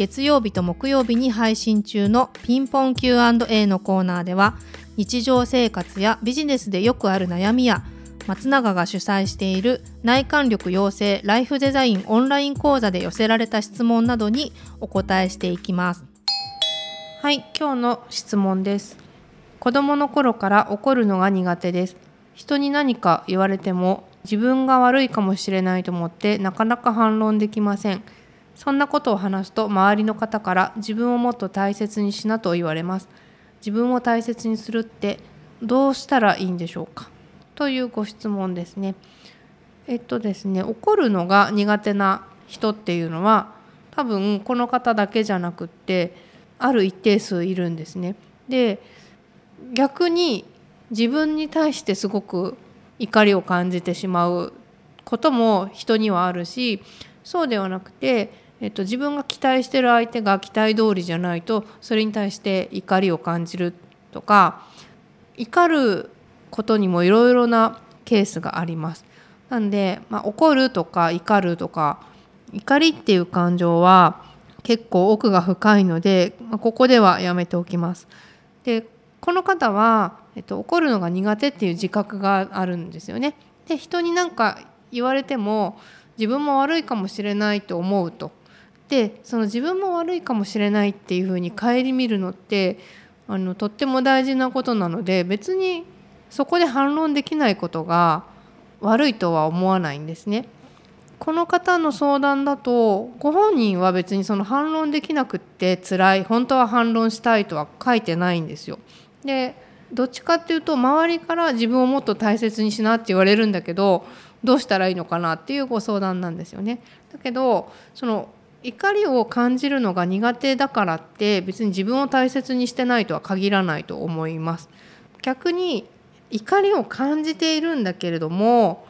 月曜日と木曜日に配信中のピンポン Q&A のコーナーでは日常生活やビジネスでよくある悩みや松永が主催している内観力養成ライフデザインオンライン講座で寄せられた質問などにお答えしていきます。はい今日の質問です。子供の頃から怒るのが苦手です。人に何か言われても自分が悪いかもしれないと思ってなかなか反論できません。そんなことを話すと周りの方から自分をもっと大切にしなと言われます。自分を大切にするってどうしたらいいんでしょうか？というご質問ですね。えっとですね怒るのが苦手な人っていうのは多分この方だけじゃなくってある一定数いるんですね。で逆に自分に対してすごく怒りを感じてしまうことも人にはあるしそうではなくてえっと、自分が期待してる相手が期待通りじゃないとそれに対して怒りを感じるとか怒ることにもいろいろなケースがあります。なんで、まあ、怒るとか怒るとか怒りっていう感情は結構奥が深いので、まあ、ここではやめておきます。でこの方は、えっと、怒るのが苦手っていう自覚があるんですよね。で人に何か言われても自分も悪いかもしれないと思うとでその自分も悪いかもしれないっていうふうに顧みるのってあのとっても大事なことなので別にそこで反論できないことが悪いとは思わないんですね。この方の相談だとご本人は別にその反論できなくって辛い本当は反論したいとは書いてないんですよ。でどっちかっていうと周りから自分をもっと大切にしなって言われるんだけどどうしたらいいのかなっていうご相談なんですよね。だけどその怒りを感じるのが苦手だからって別に自分を大切にしてないとは限らないと思います。逆に怒りを感じているんだけれども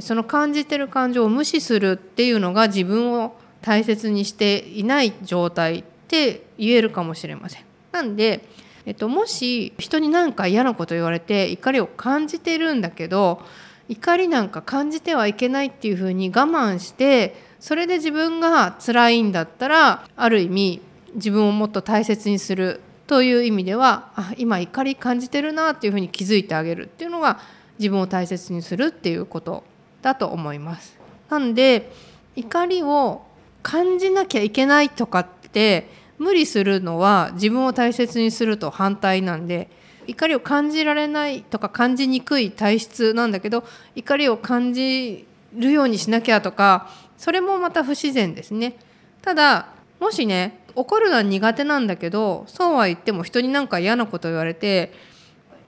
その感じてる感情を無視するっていうのが自分を大切にしていない状態って言えるかもしれません。なんで、えっと、もし人に何か嫌なこと言われて怒りを感じてるんだけど怒りなんか感じてはいけないっていうふうに我慢してそれで自分が辛いんだったらある意味自分をもっと大切にするという意味ではあ今怒り感じてるなっていうふうに気づいてあげるっていうのが自分を大切にするっていうことだと思います。なんで怒りを感じなきゃいけないとかって無理するのは自分を大切にすると反対なんで怒りを感じられないとか感じにくい体質なんだけど怒りを感じるようにしなきゃとかそれもまた不自然ですね。ただもしね怒るのは苦手なんだけどそうは言っても人になんか嫌なこと言われて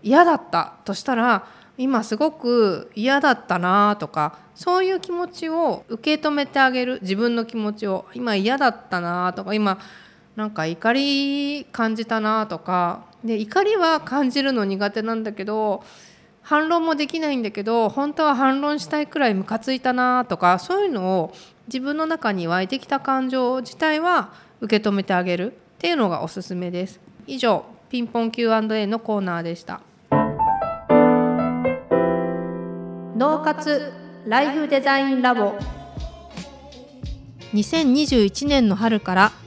嫌だったとしたら今すごく嫌だったなとかそういう気持ちを受け止めてあげる。自分の気持ちを今嫌だったなとか今なんか怒り感じたなとかで怒りは感じるの苦手なんだけど反論もできないんだけど本当は反論したいくらいムカついたなとかそういうのを自分の中に湧いてきた感情自体は受け止めてあげるっていうのがおすすめです。以上ピンポン Q&A のコーナーでした。脳活ライフデザインラボ。2021年の春から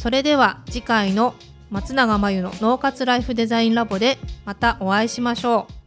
それでは次回の松永真由の脳活ライフデザインラボでまたお会いしましょう。